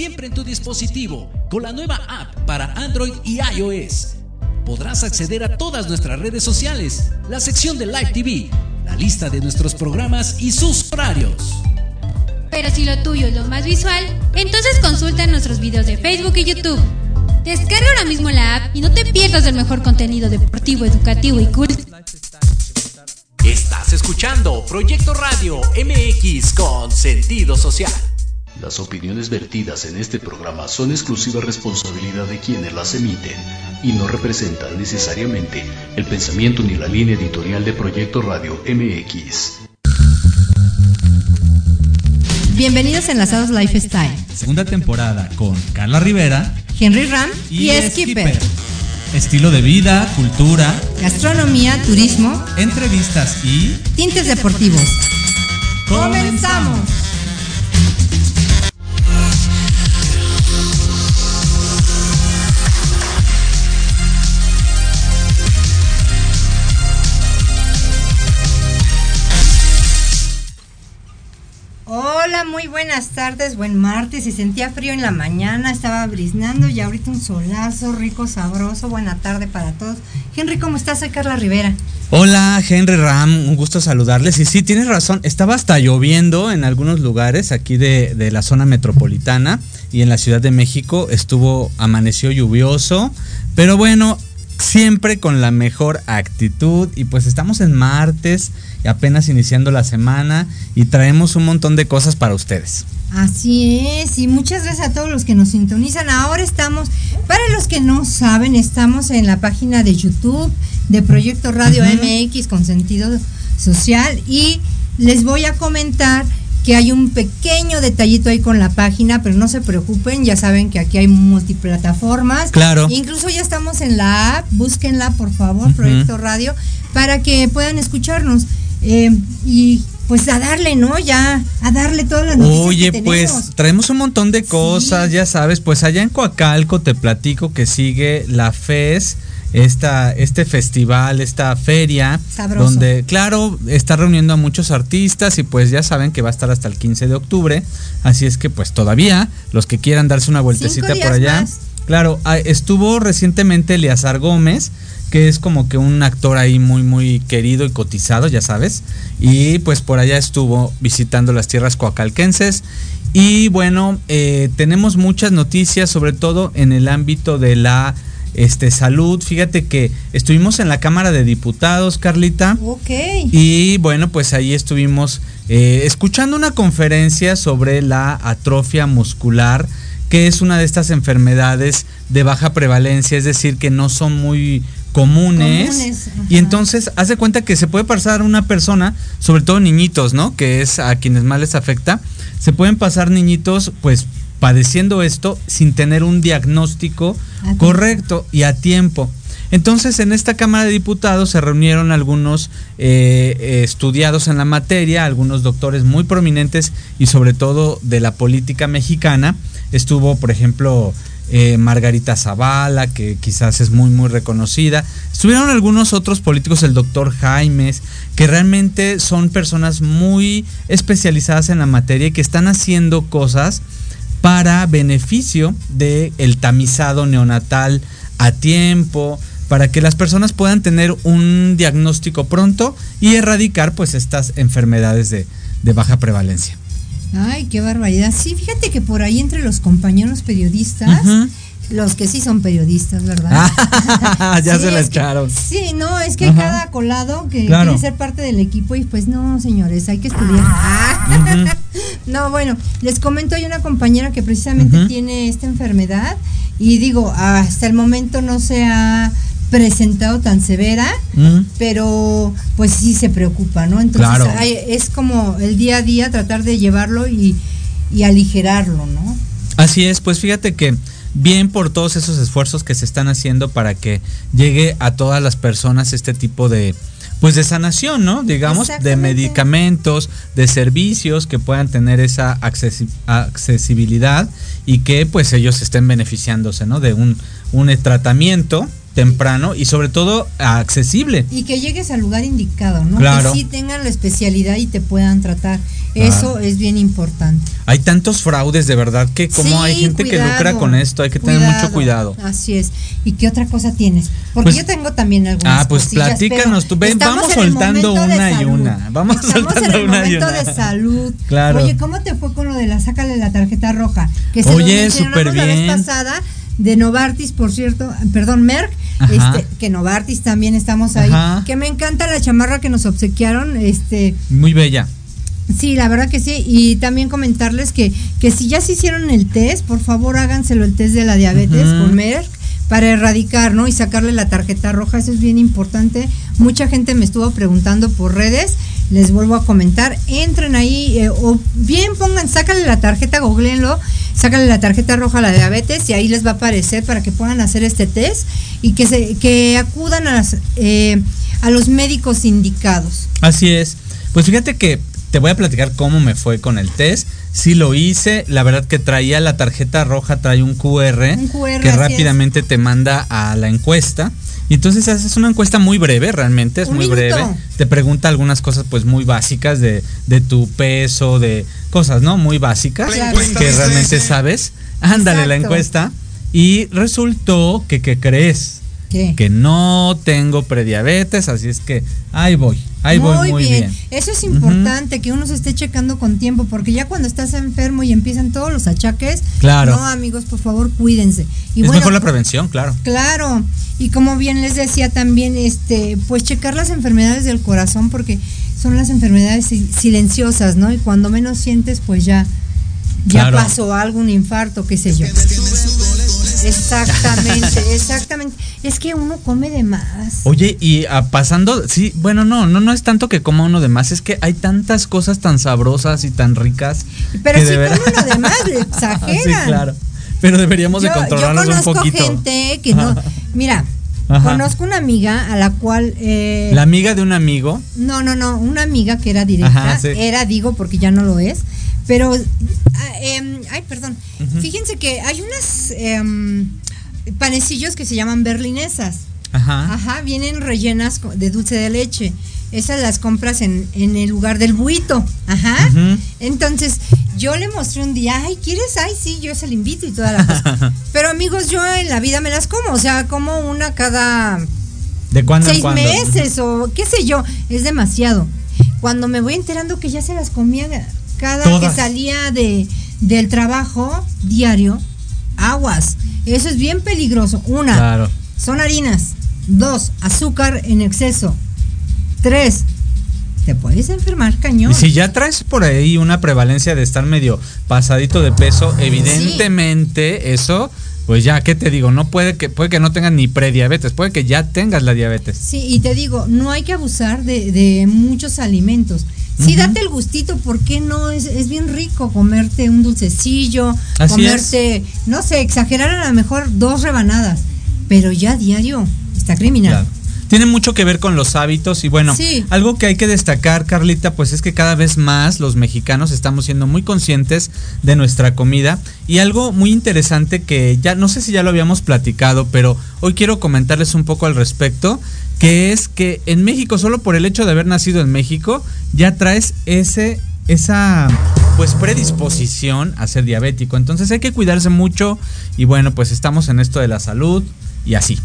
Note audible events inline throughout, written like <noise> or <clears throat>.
siempre en tu dispositivo con la nueva app para Android y iOS. Podrás acceder a todas nuestras redes sociales, la sección de Live TV, la lista de nuestros programas y sus horarios. Pero si lo tuyo es lo más visual, entonces consulta nuestros videos de Facebook y YouTube. Descarga ahora mismo la app y no te pierdas del mejor contenido deportivo, educativo y cultural. Estás escuchando Proyecto Radio MX con sentido social. Las opiniones vertidas en este programa son exclusiva responsabilidad de quienes las emiten y no representan necesariamente el pensamiento ni la línea editorial de Proyecto Radio MX. Bienvenidos a Enlazados Lifestyle. Segunda temporada con Carla Rivera, Henry Ram y, Skipper. Estilo de vida, cultura, gastronomía, turismo, entrevistas y tintes deportivos. ¡Comenzamos! Muy buenas tardes, buen martes. Si sentía frío en la mañana, estaba briznando y ahorita un solazo rico, sabroso. Buena tarde para todos. Henry, ¿cómo estás? Soy Carla Rivera. Hola, Henry Ram, un gusto saludarles. Y sí, tienes razón, estaba hasta lloviendo en algunos lugares aquí de, de la zona metropolitana y en la Ciudad de México estuvo, amaneció lluvioso. Pero bueno, siempre con la mejor actitud y pues estamos en martes apenas iniciando la semana y traemos un montón de cosas para ustedes. Así es, y muchas gracias a todos los que nos sintonizan. Ahora estamos, para los que no saben, estamos en la página de YouTube de Proyecto Radio MX con sentido social y les voy a comentar que hay un pequeño detallito ahí con la página, pero no se preocupen, ya saben que aquí hay multiplataformas. Claro. Incluso ya estamos en la app, búsquenla por favor, Proyecto Radio, para que puedan escucharnos. Eh, y pues a darle, ¿no? Ya, a darle todas las noticias Oye, pues traemos un montón de cosas, ya sabes, pues allá en Coacalco te platico que sigue la FES esta, este festival, esta feria, donde, claro, está reuniendo a muchos artistas y pues ya saben que va a estar hasta el 15 de octubre, así es que pues todavía, los que quieran darse una vueltecita por allá. Claro, ah, estuvo recientemente Eleazar Gómez, que es como que un actor ahí muy, muy querido y cotizado, ya sabes, y pues por allá estuvo visitando las tierras coacalquenses. Y bueno, eh, tenemos muchas noticias, sobre todo en el ámbito de la este, salud. Fíjate que estuvimos en la Cámara de Diputados, Carlita. Ok. Y bueno, pues ahí estuvimos eh, escuchando una conferencia sobre la atrofia muscular, que es una de estas enfermedades de baja prevalencia, es decir, que no son muy comunes. y entonces hace cuenta que se puede pasar una persona, sobre todo niñitos, ¿no? Que es a quienes más les afecta. Se pueden pasar niñitos, pues padeciendo esto sin tener un diagnóstico correcto y a tiempo. Entonces, en esta Cámara de Diputados se reunieron algunos eh, eh, estudiados en la materia, algunos doctores muy prominentes y sobre todo de la política mexicana. Estuvo, por ejemplo, eh, Margarita Zavala, que quizás es muy, muy reconocida. Estuvieron algunos otros políticos, el doctor Jaimes, que realmente son personas muy especializadas en la materia y que están haciendo cosas para beneficio del el tamizado neonatal a tiempo, para que las personas puedan tener un diagnóstico pronto y erradicar pues estas enfermedades de, baja prevalencia. Ay, qué barbaridad. Sí, fíjate que por ahí entre los compañeros periodistas, los que sí son periodistas, ¿verdad? <laughs> ya se la echaron. sí, no, es que cada colado que quiere ser parte del equipo y pues no, señores, hay que estudiar. <laughs> no, bueno, les comento, hay una compañera que precisamente tiene esta enfermedad y digo, hasta el momento no se ha presentado tan severa, mm. pero pues sí se preocupa, ¿no? Entonces es como el día a día tratar de llevarlo y, y aligerarlo, ¿no? Así es, pues fíjate que bien por todos esos esfuerzos que se están haciendo para que llegue a todas las personas este tipo de pues de sanación, ¿no? Digamos, de medicamentos, de servicios que puedan tener esa accesibilidad y que pues ellos estén beneficiándose, ¿no? De un, un tratamiento temprano y sobre todo accesible. Y que llegues al lugar indicado, ¿no? Que sí tengan la especialidad y te puedan tratar. Eso es bien importante. Hay tantos fraudes, de verdad, que como hay gente que lucra con esto, hay que tener mucho cuidado. Así es. ¿Y qué otra cosa tienes? Porque pues yo tengo también algunas Ah, pues platícanos, tú ven, vamos soltando una y una. Vamos estamos soltando en el momento de salud. Claro. Oye, ¿cómo te fue con lo de la sácale la tarjeta roja? Que se Oye, súper bien. La vez pasada de Novartis, por cierto, perdón, Merck, este, que Novartis también estamos ahí, que me encanta la chamarra que nos obsequiaron, este muy bella. Sí, la verdad que sí. Y también comentarles que, que si ya se hicieron el test, por favor háganselo el test de la diabetes con Merck para erradicar, ¿no? Y sacarle la tarjeta roja, eso es bien importante. Mucha gente me estuvo preguntando por redes, les vuelvo a comentar, entren ahí eh, o bien pongan, sácale la tarjeta, googleenlo sácale la tarjeta roja a la diabetes y ahí les va a aparecer para que puedan hacer este test y que, se, que acudan a, eh, a los médicos indicados. Así es. Pues fíjate que te voy a platicar cómo me fue con el test. Sí lo hice, la verdad que traía la tarjeta roja, trae un QR, que rápidamente te manda a la encuesta. Y entonces haces una encuesta muy breve, realmente es muy breve. Te pregunta algunas cosas pues muy básicas de, de tu peso, de cosas, ¿no? Muy básicas que realmente sabes. Ándale la encuesta. Y resultó que, ¿qué crees? Que no tengo prediabetes, así es que ahí voy, ahí voy muy bien. Eso es importante, que uno se esté checando con tiempo, porque ya cuando estás enfermo y empiezan todos los achaques, claro. no amigos, por favor, cuídense. Y es mejor la prevención, claro. Claro, y como bien les decía también, este, pues checar las enfermedades del corazón, porque son las enfermedades silenciosas, ¿no? Y cuando menos sientes, pues ya, ya pasó algo, un infarto, qué sé yo. Exactamente, <laughs> exactamente. Es que uno come de más. Oye, y ah, pasando, sí, bueno, no, no, no es tanto que coma uno de más, es que hay tantas cosas tan sabrosas y tan ricas. Pero si come uno de más, <laughs> exageran. sí, claro. Pero deberíamos de controlarnos un poquito. Conozco gente que no, <laughs> mira, Conozco una amiga a la cual... Eh, ¿La amiga de un amigo? No, no, no, una amiga que era directa, era, digo, porque ya no lo es, pero, em, ay, perdón. Fíjense que hay unas em, panecillos que se llaman berlinesas. Ajá. Ajá, vienen rellenas de dulce de leche. Esas las compras en, en el lugar del buito. Ajá. Entonces, yo le mostré un día, ay, ¿quieres? Ay, sí, yo se le invito y toda la cosa. <laughs> Pero amigos, yo en la vida me las como, o sea, como una cada... ¿De cuándo Seis meses o qué sé yo, es demasiado. Cuando me voy enterando que ya se las comían cada que salía de, del trabajo diario, aguas. Eso es bien peligroso. Una, son harinas. Dos, azúcar en exceso. Tres, te puedes enfermar cañón. Y si ya traes por ahí una prevalencia de estar medio pasadito de peso, evidentemente eso pues ya, ¿qué te digo? No puede que, puede que no tengas ni prediabetes, puede que ya tengas la diabetes. Sí, y te digo, no hay que abusar de, muchos alimentos. Sí, date el gustito, ¿por qué no? Es, es bien rico comerte un dulcecillo, comerte, no sé, exagerar a lo mejor dos rebanadas, pero ya diario está criminal tiene mucho que ver con los hábitos y bueno, algo que hay que destacar, Carlita, pues es que cada vez más los mexicanos estamos siendo muy conscientes de nuestra comida y algo muy interesante que ya no sé si ya lo habíamos platicado, pero hoy quiero comentarles un poco al respecto, que es que en México solo por el hecho de haber nacido en México ya traes ese esa pues predisposición a ser diabético. Entonces hay que cuidarse mucho y bueno, pues estamos en esto de la salud y así.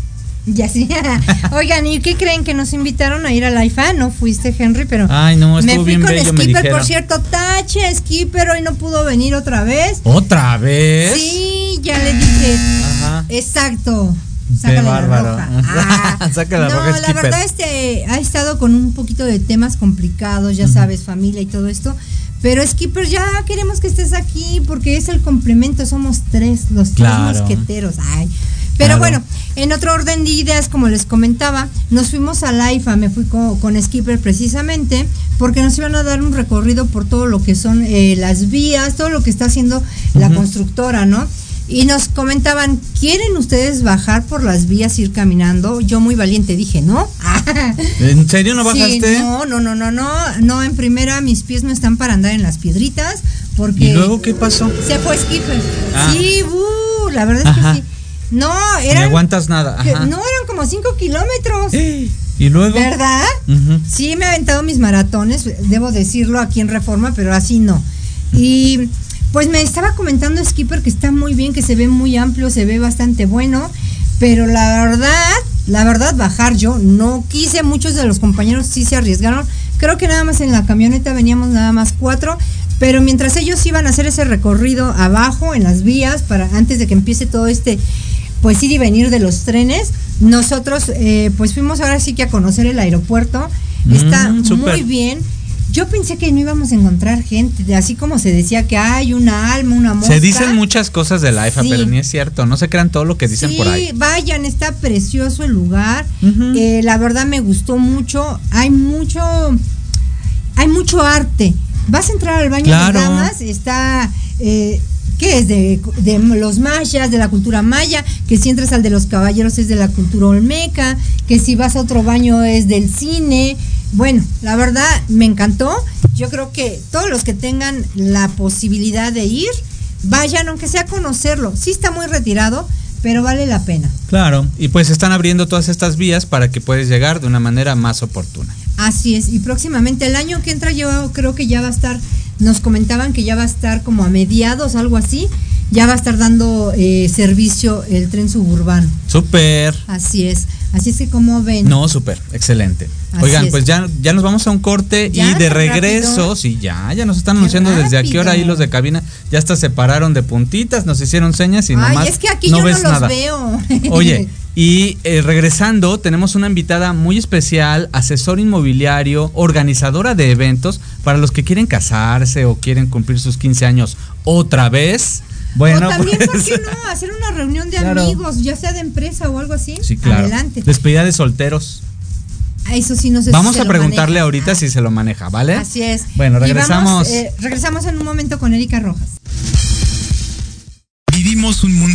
Ya sí. <laughs> Oigan, ¿y qué creen que nos invitaron a ir a la IFA? No fuiste, Henry, pero. Ay, no, me fui con Skipper, por cierto, tache, Skipper, hoy no pudo venir otra vez. ¿Otra vez? Sí, ya le dije. Ajá. Exacto. Sácale la roja. <laughs> Ah. la no, la verdad, este, ha estado con un poquito de temas complicados, ya sabes, familia y todo esto. Pero Skipper, ya queremos que estés aquí porque es el complemento, somos tres, los tres mosqueteros. Ay. Pero bueno, en otro orden de ideas, como les comentaba, nos fuimos a la IFA, me fui con, Skipper precisamente, porque nos iban a dar un recorrido por todo lo que son eh, las vías, todo lo que está haciendo la constructora, ¿no? Y nos comentaban, ¿quieren ustedes bajar por las vías, ir caminando? Yo muy valiente dije, ¿no? <laughs> ¿En serio no bajaste? no, no, no, no, no, no, en primera mis pies no están para andar en las piedritas, porque... ¿Y luego qué pasó? Se fue Skipper. Ah. Sí, uh, la verdad es que sí. No, eran. No aguantas nada. No, eran como 5 kilómetros. <gasps> ¿Y luego? ¿Verdad? Sí, me he aventado mis maratones, debo decirlo aquí en Reforma, pero así no. Y pues me estaba comentando Skipper que está muy bien, que se ve muy amplio, se ve bastante bueno, pero la verdad, la verdad, bajar yo no quise, muchos de los compañeros sí se arriesgaron. Creo que nada más en la camioneta veníamos nada más cuatro, pero mientras ellos iban a hacer ese recorrido abajo en las vías para antes de que empiece todo este pues ir y venir de los trenes. Nosotros eh, pues fuimos ahora sí que a conocer el aeropuerto. Está mm, muy bien. Yo pensé que no íbamos a encontrar gente, así como se decía que hay una alma, una mosca. Se dicen muchas cosas de la IFA, pero ni es cierto, no se crean todo lo que dicen por ahí. vayan, está precioso el lugar. Eh, la verdad me gustó mucho. Hay mucho, hay mucho arte. Vas a entrar al baño de damas, está eh, que es de, los mayas, de la cultura maya, que si entras al de los caballeros es de la cultura olmeca, que si vas a otro baño es del cine. Bueno, la verdad me encantó. Yo creo que todos los que tengan la posibilidad de ir, vayan, aunque sea a conocerlo. Sí está muy retirado, pero vale la pena. Claro, y pues están abriendo todas estas vías para que puedas llegar de una manera más oportuna. Así es, y próximamente el año que entra yo creo que ya va a estar nos comentaban que ya va a estar como a mediados, algo así, ya va a estar dando eh, servicio el tren suburbano. Súper. Así es. Así es que como ven. No, súper, excelente. Oigan, pues ya, ya nos vamos a un corte y de regreso, sí, ya, ya nos están anunciando desde aquí hora ahí los de cabina, ya hasta se pararon de puntitas, nos hicieron señas y Ay, es que aquí no yo ves no los veo. Oye, <laughs> y eh, regresando, tenemos una invitada muy especial, asesor inmobiliario, organizadora de eventos para los que quieren casarse o quieren cumplir sus 15 años otra vez. Bueno, o también, ¿por qué no? Hacer una reunión de amigos, ya sea de empresa o algo así. Sí, claro. Adelante. Despedida de solteros. Ah, eso sí no sé Vamos a preguntarle ahorita ah. si se lo maneja, ¿vale? Así es. Bueno, regresamos. Eh, regresamos en un momento con Erika Rojas. Vivimos un mundo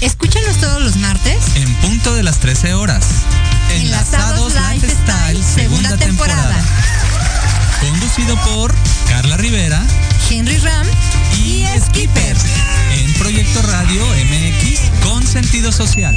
Escúchanos todos los martes en punto de las 13 horas. Enlazados Lifestyle, segunda temporada. Conducido por Carla Rivera, Henry Ram y Skippers. En Proyecto Radio MX con sentido social.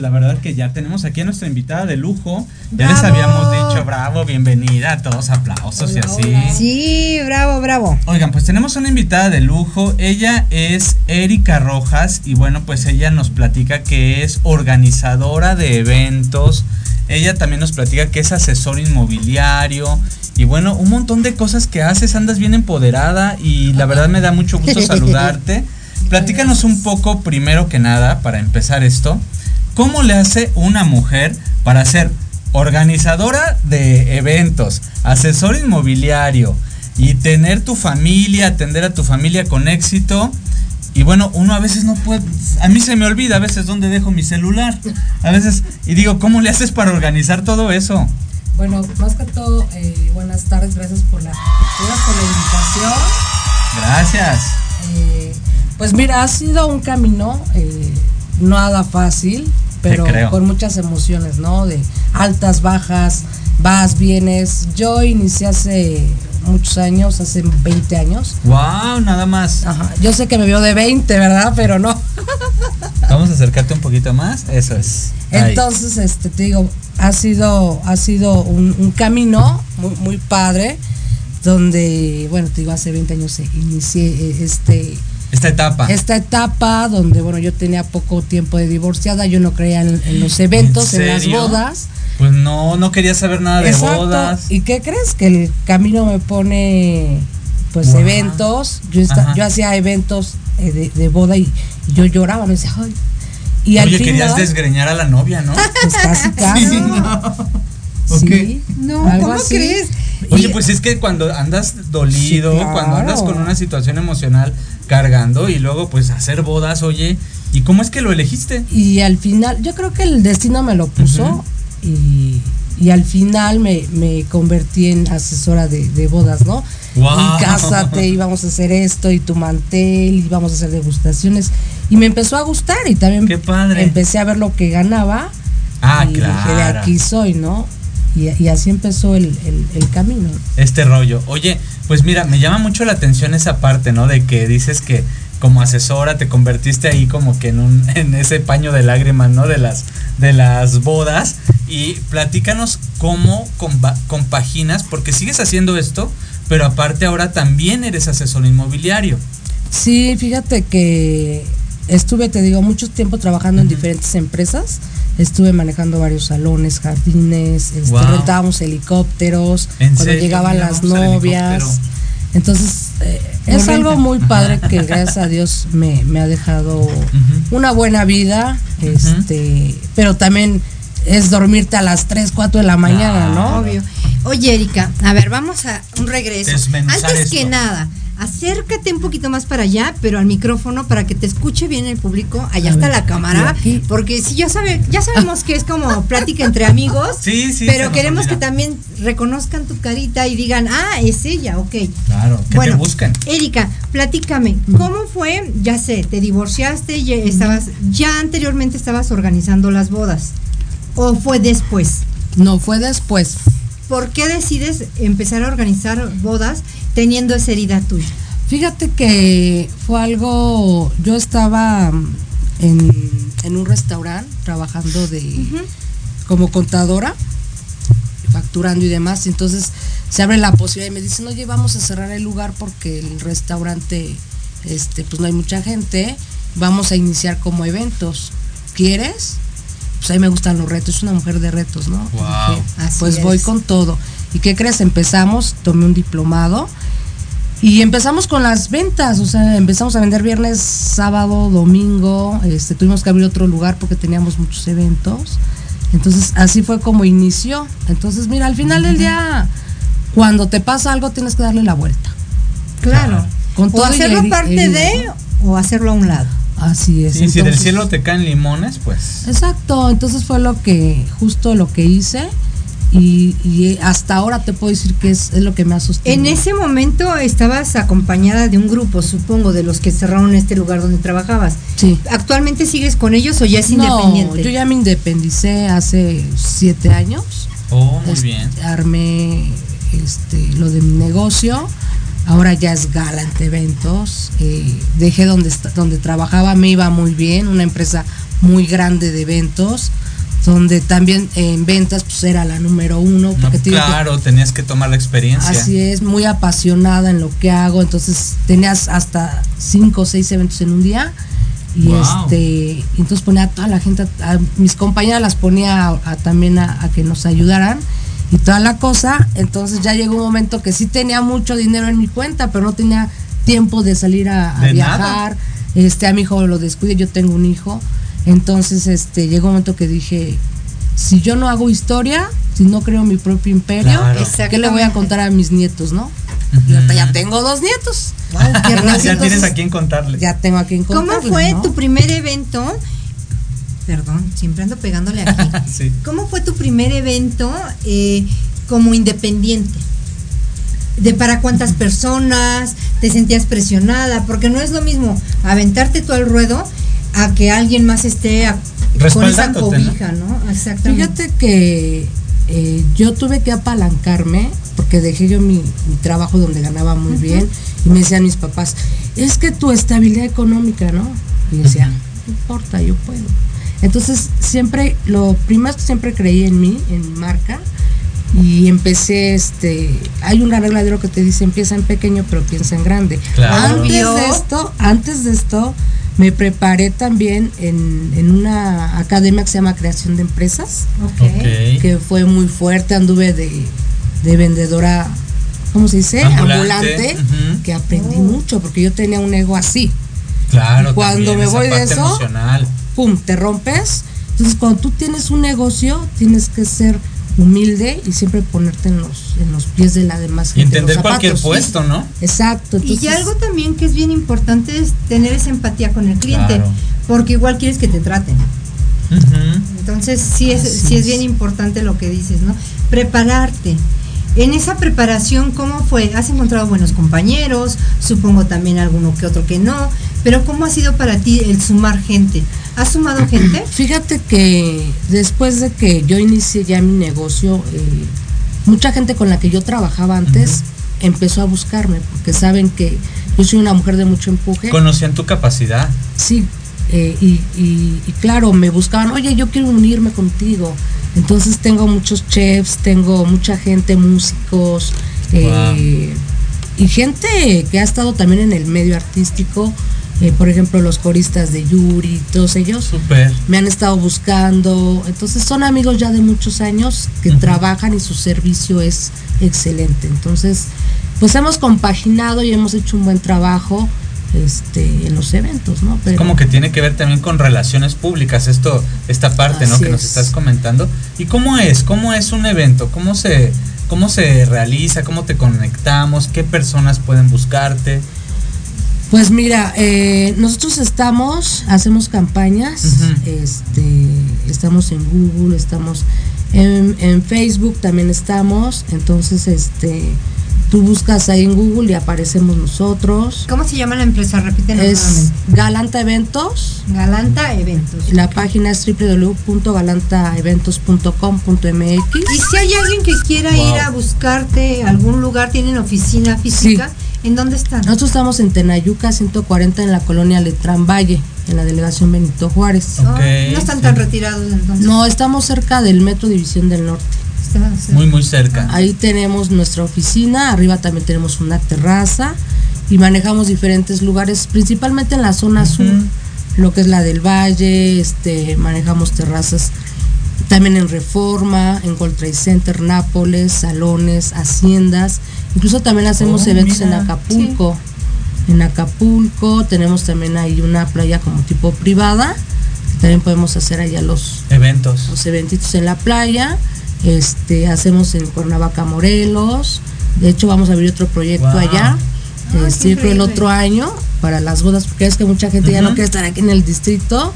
La verdad que ya tenemos aquí a nuestra invitada de lujo. Ya les habíamos dicho, bravo, bienvenida, todos aplausos y así. Sí, bravo, bravo. Oigan, pues tenemos una invitada de lujo. Ella es Erika Rojas y bueno, pues ella nos platica que es organizadora de eventos. Ella también nos platica que es asesor inmobiliario. Y bueno, un montón de cosas que haces, andas bien empoderada y la verdad me da mucho gusto <laughs> saludarte. Platícanos un poco primero que nada, para empezar esto, ¿Cómo le hace una mujer para ser organizadora de eventos, asesor inmobiliario y tener tu familia, atender a tu familia con éxito? Y bueno, uno a veces no puede, a mí se me olvida a veces dónde dejo mi celular. A veces, y digo, ¿cómo le haces para organizar todo eso? Bueno, más que todo, eh, buenas tardes, gracias por la, por la invitación. Gracias. Eh, pues mira, ha sido un camino eh, nada fácil, pero con muchas emociones, ¿no? De altas, bajas, vas, vienes. Yo inicié hace muchos años, hace 20 años. ¡Wow! Nada más. Ajá. Yo sé que me vio de 20, ¿verdad? Pero no. <laughs> Vamos a acercarte un poquito más. Eso es. Entonces, este, te digo, ha sido, ha sido un, camino muy, muy padre, donde, bueno, te digo, hace 20 años inicié eh, este esta etapa. Esta etapa donde, bueno, yo tenía poco tiempo de divorciada, yo no creía en, los eventos, ¿En, las bodas. Pues no, no quería saber nada de bodas. ¿Y qué crees? Que el camino me pone, pues, eventos. Yo, yo hacía eventos eh, de, boda y, yo lloraba, me decía, ay. Y Oye, querías desgreñar a la novia, ¿no? Pues casi, <laughs> casi. Sí, no. no, ¿cómo crees? Oye, pues es que cuando andas dolido, cuando andas con una situación emocional cargando y luego pues hacer bodas, oye, ¿y cómo es que lo elegiste? Y al final, yo creo que el destino me lo puso y, al final me, convertí en asesora de, bodas, ¿no? Wow. Y cásate, íbamos a hacer esto y tu mantel, y íbamos a hacer degustaciones. Y me empezó a gustar y también Qué padre. empecé a ver lo que ganaba. Ah, y claro. Dije, de aquí soy, ¿no? Y, así empezó el, camino. Este rollo. Oye, pues mira, me llama mucho la atención esa parte, ¿no? De que dices que como asesora te convertiste ahí como que en un <laughs> en ese paño de lágrimas, ¿no? De las de las bodas y platícanos cómo compaginas porque sigues haciendo esto, pero aparte ahora también eres asesor inmobiliario. Sí, fíjate que estuve, te digo, mucho tiempo trabajando en diferentes empresas. Estuve manejando varios salones, jardines, este, rentábamos helicópteros, cuando llegaban las novias. Entonces, eh, es algo muy padre que gracias a Dios me, ha dejado una buena vida, este, pero también es dormirte a las 3, 4 de la mañana, ¿no? Obvio. Oye, Erika, a ver, vamos a un regreso. Antes que nada, acércate un poquito más para allá, pero al micrófono para que te escuche bien el público. Allá está la cámara, porque si ya sabe, ya sabemos que es como <laughs> plática entre amigos, sí, sí, pero queremos que también reconozcan tu carita y digan, ah, es ella, ok. Claro, que bueno, te busquen. Erika, platícame, ¿cómo fue? Ya sé, te divorciaste, ya estabas, ya anteriormente estabas organizando las bodas, o fue después. No, fue después. ¿Por qué decides empezar a organizar bodas teniendo esa herida tuya? Fíjate que fue algo, yo estaba en, un restaurante trabajando de como contadora, facturando y demás, entonces se abre la posibilidad y me dicen, oye, vamos a cerrar el lugar porque el restaurante, este, pues no hay mucha gente, vamos a iniciar como eventos. ¿Quieres? Pues a mí me gustan los retos, es una mujer de retos, ¿no? pues voy con todo. ¿Y qué crees? Empezamos, tomé un diplomado y empezamos con las ventas, o sea, empezamos a vender viernes, sábado, domingo, este, tuvimos que abrir otro lugar porque teníamos muchos eventos. Entonces, así fue como inició. Entonces, mira, al final del día, cuando te pasa algo, tienes que darle la vuelta. Claro. Con o hacerlo parte de o hacerlo a un lado. Así es. Sí, si del cielo te caen limones, pues. Exacto, entonces fue lo que, justo lo que hice y, hasta ahora te puedo decir que es, lo que me ha sostenido. En ese momento estabas acompañada de un grupo, supongo, de los que cerraron este lugar donde trabajabas. Sí. ¿Actualmente sigues con ellos o ya es independiente? Yo ya me independicé hace siete años. Oh, muy bien. Armé este, lo de mi negocio. Ahora ya es Galante Eventos. Eh, dejé donde, donde trabajaba, me iba muy bien, una empresa muy grande de eventos donde también en ventas pues era la número uno. Porque claro, tenías que tomar la experiencia. Así es, muy apasionada en lo que hago, entonces tenías hasta cinco o seis eventos en un día y este entonces ponía a toda la gente, a, mis compañeras las ponía también a, que nos ayudaran y toda la cosa, entonces ya llegó un momento que sí tenía mucho dinero en mi cuenta, pero no tenía tiempo de salir a, viajar, este a mi hijo lo descuide, yo tengo un hijo entonces, este, llegó un momento que dije, si yo no hago historia, si no creo mi propio imperio, ¿qué le voy a contar a mis nietos, no? ya tengo dos nietos. ya tienes a quién contarle. Ya tengo a quién contarle. ¿Cómo fue tu primer evento? Perdón, siempre ando pegándole aquí. <laughs> ¿Cómo fue tu primer evento eh, como independiente? de para cuántas personas te sentías presionada, porque no es lo mismo aventarte tú al ruedo a que alguien más esté con esa cobija, ¿no? Exactamente. Fíjate que eh, yo tuve que apalancarme porque dejé yo mi, trabajo donde ganaba muy bien y me decían mis papás, es que tu estabilidad económica, ¿no? Y decía, no importa, yo puedo. Entonces siempre, lo primero que siempre creí en mí, en mi marca, y empecé, este, hay una regla de lo que te dice, empieza en pequeño pero piensa en grande. Antes de esto, antes de esto, me preparé también en, una academia que se llama Creación de Empresas, que fue muy fuerte, anduve de, vendedora, ¿cómo se dice? Ambulante, que aprendí oh. mucho, porque yo tenía un ego así. Claro, cuando me voy de eso, pum, te rompes. Entonces, cuando tú tienes un negocio, tienes que ser humilde y siempre ponerte en los, en los pies de la demás gente. entender cualquier puesto, ¿no? Exacto. y algo también que es bien importante es tener esa empatía con el cliente, porque igual quieres que te traten. Entonces sí es, sí es bien importante lo que dices, ¿no? Prepararte. En esa preparación, ¿cómo fue? ¿Has encontrado buenos compañeros? Supongo también alguno que otro que no, pero ¿cómo ha sido para ti el sumar gente? ¿Has sumado gente? <clears throat> Fíjate que después de que yo inicié ya mi negocio, eh, mucha gente con la que yo trabajaba antes empezó a buscarme porque saben que yo soy una mujer de mucho empuje. Conocían tu capacidad. Sí, eh, y, claro, me buscaban, oye, yo quiero unirme contigo. Entonces tengo muchos chefs, tengo mucha gente, músicos, eh, y gente que ha estado también en el medio artístico. Eh, por ejemplo, los coristas de Yuri, todos ellos me han estado buscando. Entonces son amigos ya de muchos años que trabajan y su servicio es excelente. Entonces, pues hemos compaginado y hemos hecho un buen trabajo este, en los eventos, ¿no? es como que tiene que ver también con relaciones públicas, esto, esta parte, ¿no? Que nos estás comentando. ¿Y cómo es? ¿Cómo es un evento? ¿Cómo se, ¿Cómo se realiza? ¿Cómo te conectamos? ¿Qué personas pueden buscarte? Pues mira, eh, nosotros estamos, hacemos campañas, este, estamos en Google, estamos en, en, Facebook también estamos, entonces este Tú buscas ahí en Google y aparecemos nosotros. ¿Cómo se llama la empresa? Repítenos Es Galanta Eventos. Galanta Eventos. La página es www.galantaeventos.com.mx. Y si hay alguien que quiera ir a buscarte algún lugar, tienen oficina física. ¿En dónde están? Nosotros estamos en Tenayuca 140 en la colonia Letrán Valle, en la delegación Benito Juárez. no están tan retirados entonces. No, estamos cerca del Metro División del Norte. Muy, muy cerca. Ahí tenemos nuestra oficina, arriba también tenemos una terraza y manejamos diferentes lugares, principalmente en la zona sur, lo que es la del Valle, este, manejamos terrazas también en Reforma, en Gold Trade Center, Nápoles, salones, haciendas, incluso también hacemos oh, eventos en Acapulco. En Acapulco tenemos también ahí una playa como tipo privada, también podemos hacer allá los eventos. Los eventitos en la playa este, hacemos en Cuernavaca, Morelos. De hecho, vamos a abrir otro proyecto allá. Ah, este, el otro año para las bodas, porque es que mucha gente ya no quiere estar aquí en el distrito.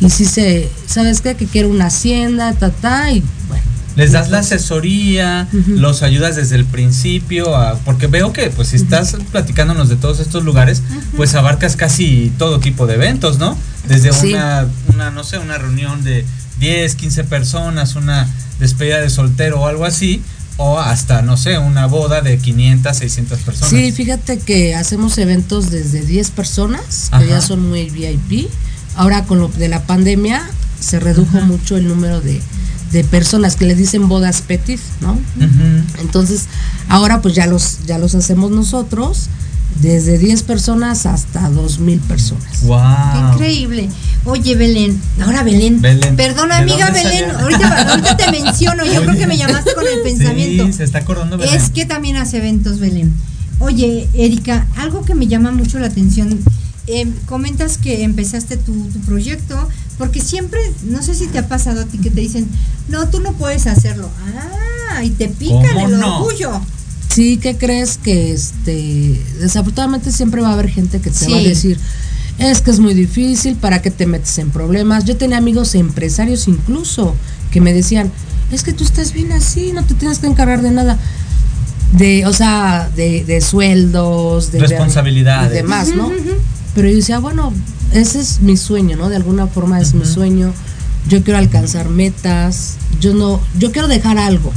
Y si se, ¿sabes qué? Que quiere una hacienda, ta, ta, y bueno. Les das la asesoría, los ayudas desde el principio, porque veo que pues si estás platicándonos de todos estos lugares, pues abarcas casi todo tipo de eventos, ¿no? Desde una, una, no sé, una reunión de 10, 15 personas, una despedida de soltero o algo así, o hasta, no sé, una boda de 500, 600 personas. Sí, fíjate que hacemos eventos desde 10 personas, que ya son muy VIP. Ahora con lo de la pandemia se redujo mucho el número de, personas que le dicen bodas petit, ¿no? Entonces, ahora pues ya los, ya los hacemos nosotros desde 10 personas hasta 2.000 personas. ¡Wow! increíble! Oye, Belén, ahora Belén. Perdona, amiga Belén, <laughs> ahorita, te menciono, yo creo que me llamaste con el pensamiento. Sí, se está acordando Belén. Es que también hace eventos, Belén. Oye, Erika, algo que me llama mucho la atención, em, comentas que empezaste tu, proyecto, porque siempre, no sé si te ha pasado a ti que te dicen, no, tú no puedes hacerlo. Ah, y te pican el orgullo. Sí, ¿qué crees que este desafortunadamente siempre va a haber gente que te va a decir, es que es muy difícil, ¿para qué te metes en problemas? Yo tenía amigos empresarios incluso que me decían, es que tú estás bien así, no te tienes que encargar de nada. De, o sea, de, sueldos, de responsabilidades y demás, ¿no? Pero yo decía, bueno, ese es mi sueño, ¿no? De alguna forma es mi sueño. Yo quiero alcanzar metas, yo no, yo quiero dejar algo,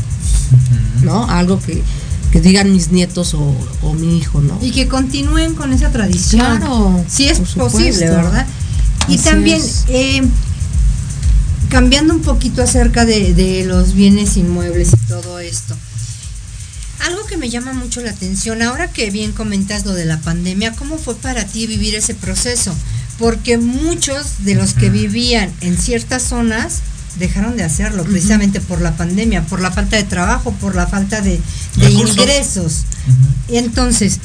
¿no? Algo que, que digan mis nietos o, mi hijo, ¿no? Y que continúen con esa tradición. Claro. Si es posible, ¿verdad? Y también, eh, cambiando un poquito acerca de, los bienes inmuebles y todo esto. Algo que me llama mucho la atención, ahora que bien comentas lo de la pandemia, ¿cómo fue para ti vivir ese proceso? Porque muchos de los que vivían en ciertas zonas dejaron de hacerlo precisamente por la pandemia, por la falta de trabajo, por la falta de, ingresos. Entonces,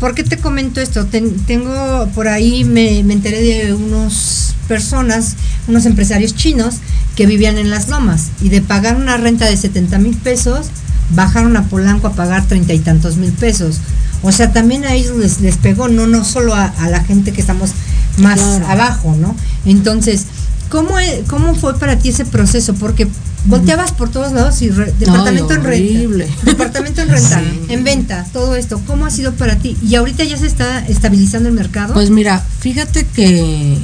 ¿por qué te comento esto? tengo por ahí, me, enteré de unos personas, unos empresarios chinos que vivían en las lomas y de pagar una renta de 70 mil pesos, bajaron a Polanco a pagar treinta y tantos mil pesos. O sea, también a ellos les, les pegó, no, no solo a, la gente que estamos más abajo, ¿no? Entonces, ¿Cómo, ¿Cómo fue para ti ese proceso? Porque volteabas por todos lados y departamento en renta, departamento en renta, en venta, todo esto. ¿Cómo ha sido para ti? Y ahorita ya se está estabilizando el mercado. Pues mira, fíjate que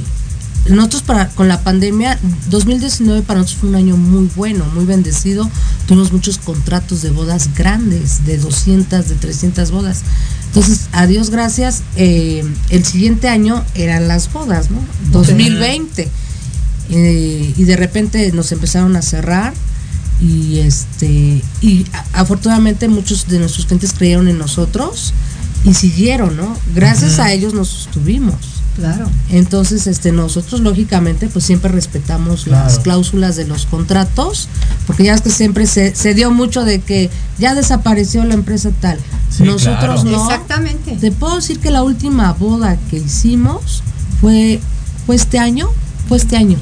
nosotros para con la pandemia 2019 para nosotros fue un año muy bueno, muy bendecido. Tuvimos muchos contratos de bodas grandes, de 200, de 300 bodas. Entonces, a Dios gracias, eh, el siguiente año eran las bodas, ¿no? 2020 eh, y de repente nos empezaron a cerrar y este y afortunadamente muchos de nuestros clientes creyeron en nosotros y siguieron, ¿no? Gracias a ellos nos sostuvimos. Claro. Entonces, este, nosotros lógicamente, pues siempre respetamos las cláusulas de los contratos, porque ya es que siempre se, se, dio mucho de que ya desapareció la empresa tal. nosotros no. Exactamente. Te puedo decir que la última boda que hicimos fue, fue este año, fue este año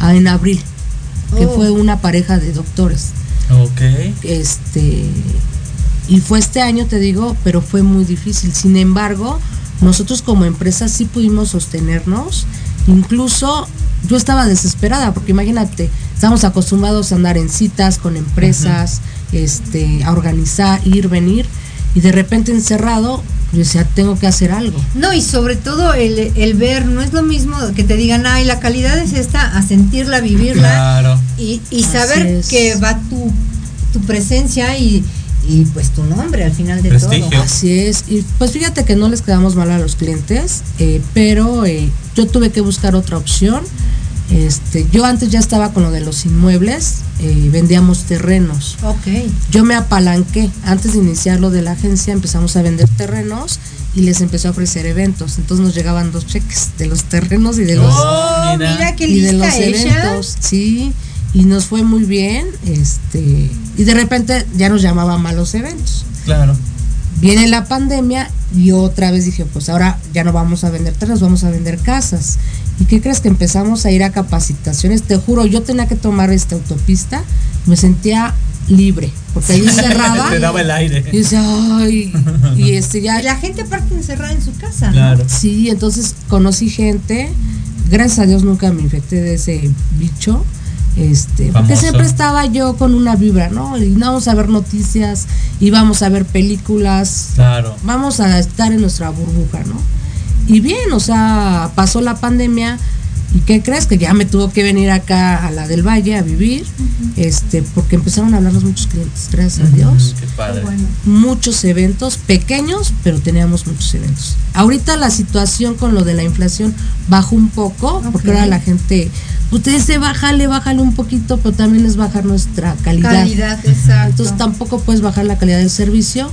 en abril, que oh. fue una pareja de doctores. Ok. Este, y fue este año, te digo, pero fue muy difícil. Sin embargo, nosotros como empresa sí pudimos sostenernos. Incluso yo estaba desesperada, porque imagínate, estamos acostumbrados a andar en citas con empresas, este, a organizar, ir, venir, y de repente encerrado, yo decía, tengo que hacer algo. No, y sobre todo el, el, ver, no es lo mismo que te digan, ay, la calidad es esta, a sentirla, vivirla. Claro. Y, y saber que va tu, tu presencia y, y pues tu nombre al final de Prestigio. todo. Así es. Y pues fíjate que no les quedamos mal a los clientes, eh, pero eh, yo tuve que buscar otra opción. Este, yo antes ya estaba con lo de los inmuebles, eh, vendíamos terrenos. Ok. Yo me apalanqué. Antes de iniciar lo de la agencia empezamos a vender terrenos y les empezó a ofrecer eventos. Entonces nos llegaban dos cheques de los terrenos y de los, Oh, mira. mira, qué y de lista los ella. eventos. Sí, y nos fue muy bien. Este, y de repente ya nos llamaban a los eventos. Claro. Viene la pandemia y otra vez dije, pues ahora ya no vamos a vender terrenos, vamos a vender casas. ¿Y qué crees que empezamos a ir a capacitaciones? Te juro, yo tenía que tomar esta autopista, me sentía libre, porque ahí <laughs> encerrada. Te daba el aire. y decía, ay, y <laughs> este ya Y la gente aparte encerrada en su casa. ¿no? Claro. Sí, entonces conocí gente, gracias a Dios nunca me infecté de ese bicho. Este, porque siempre estaba yo con una vibra, ¿no? Y vamos a ver noticias, y vamos a ver películas, Claro. vamos a estar en nuestra burbuja, ¿no? Y bien, o sea, pasó la pandemia y ¿qué crees? Que ya me tuvo que venir acá a la del Valle a vivir, este, porque empezaron a hablarnos muchos clientes, gracias a Dios Qué padre. muchos eventos, pequeños, pero teníamos muchos eventos. Ahorita la situación con lo de la inflación bajó un poco, porque ahora la gente, usted dice, bájale, bájale un poquito, pero también es bajar nuestra calidad. Calidad, exacto. Entonces tampoco puedes bajar la calidad del servicio,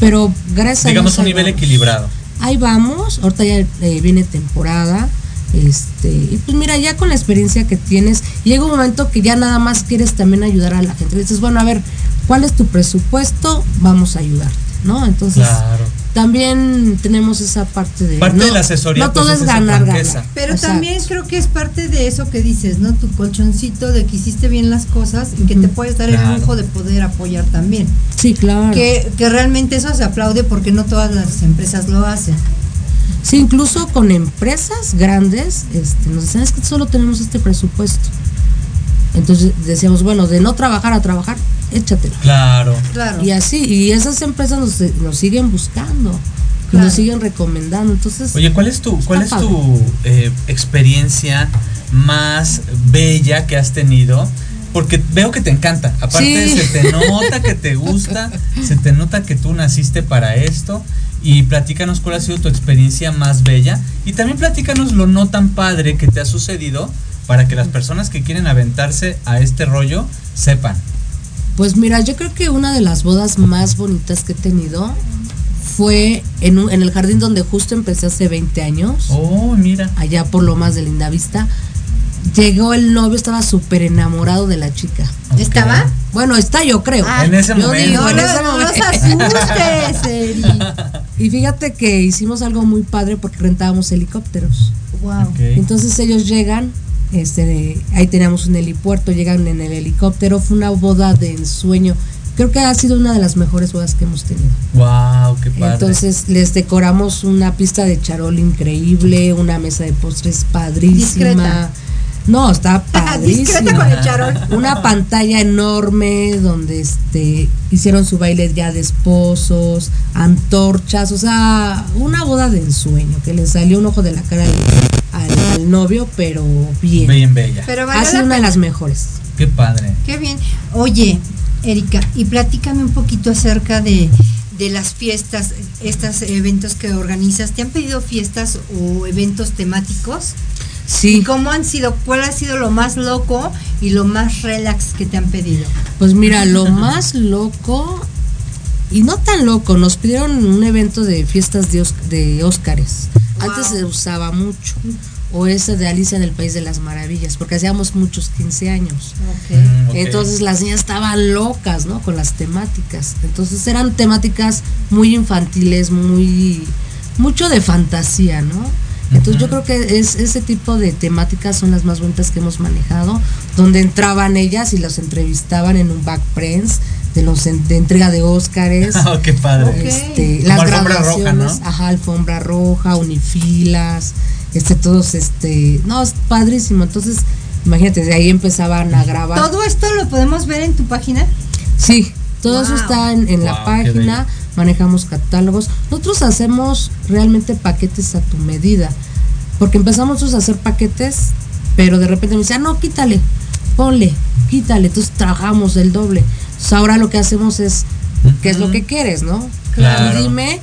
pero gracias Digamos a Dios. un ahí nivel vamos. equilibrado. Ahí vamos, ahorita ya eh, viene temporada. Este, y pues mira, ya con la experiencia que tienes, llega un momento que ya nada más quieres también ayudar a la gente. Le dices, bueno, a ver, ¿cuál es tu presupuesto? Vamos a ayudarte, ¿no? Entonces, Claro. también tenemos esa parte de. Parte no, de la asesoría, No pues, todo es es ganar, ganar. Pero Exacto. también creo que es parte de eso que dices, ¿no? Tu colchoncito de que hiciste bien las cosas y que te puedes dar Claro. el lujo de poder apoyar también. Sí, claro. Que, que realmente eso se aplaude porque no todas las empresas lo hacen. Sí, incluso con empresas grandes, este, nos decían, es que solo tenemos este presupuesto. Entonces decíamos, bueno, de no trabajar a trabajar, échatelo. Claro. Claro. Y así, y esas empresas nos, nos siguen buscando, Claro. nos siguen recomendando. Entonces, Oye, ¿cuál es tu, cuál es tu eh, experiencia más bella que has tenido? Porque veo que te encanta. Aparte, Sí. se te <laughs> nota que te gusta, se te nota que tú naciste para esto. Y platícanos cuál ha sido tu experiencia más bella. Y también platícanos lo no tan padre que te ha sucedido para que las personas que quieren aventarse a este rollo sepan. pues mira, yo creo que una de las bodas más bonitas que he tenido fue en, un- en el jardín donde justo empecé hace 20 años, Oh, mira. allá por lo más de Linda Vista. Llegó el novio, estaba súper enamorado de la chica. ¿Estaba? Bueno, está yo creo. Ah, En ese yo momento. digo, No, en no, ese no momento. los asustes, Eri. Y fíjate que hicimos algo muy padre porque rentábamos helicópteros. Wow. Entonces ellos llegan, este, ahí teníamos un helipuerto, llegan en el helicóptero, fue una boda de ensueño. Creo que ha sido una de las mejores bodas que hemos tenido. Wow, qué padre. Entonces les decoramos una pista de charol increíble, una mesa de postres padrísima. Discreta. No, está <laughs> Discreta con padrísima. el charol. Una pantalla enorme donde este hicieron su baile ya de esposos, antorchas, o sea, una boda de ensueño que le salió un ojo de la cara al, al- al novio, pero bien. Bien bella. Pero ha sido una de las mejores. Qué padre. Qué bien. Oye, Erika, y platícame un poquito acerca de, de las fiestas, estos eventos que organizas. ¿Te han pedido fiestas o eventos temáticos? Sí. ¿Y cómo han sido? ¿Cuál ha sido lo más loco y lo más relax que te han pedido? Pues mira, lo <laughs> más loco y no tan loco, nos pidieron un evento de fiestas de, Óscares. Antes se usaba mucho. O ese de Alicia en el País de las Maravillas, porque hacíamos muchos 15 años. Mm. Entonces las niñas estaban locas, ¿no? Con las temáticas. Entonces eran temáticas muy infantiles, muy mucho de fantasía, ¿no? Entonces yo creo que es ese tipo de temáticas son las más bonitas que hemos manejado, donde entraban ellas y las entrevistaban en un back press de los de entrega de Óscares. oh, <laughs> qué padre. Este, las alfombra roja, ¿no? ajá, alfombra roja, unifilas, este todos este, no, es padrísimo. Entonces, imagínate, de ahí empezaban a grabar. ¿Todo esto lo podemos ver en tu página? Sí, todo eso está en, la página manejamos catálogos. Nosotros hacemos realmente paquetes a tu medida, porque empezamos a hacer paquetes, pero de repente me dicen, ah, no, quítale, ponle, quítale, entonces trabajamos el doble. Entonces ahora lo que hacemos es, ¿qué es lo que quieres, no? Claro. Dime,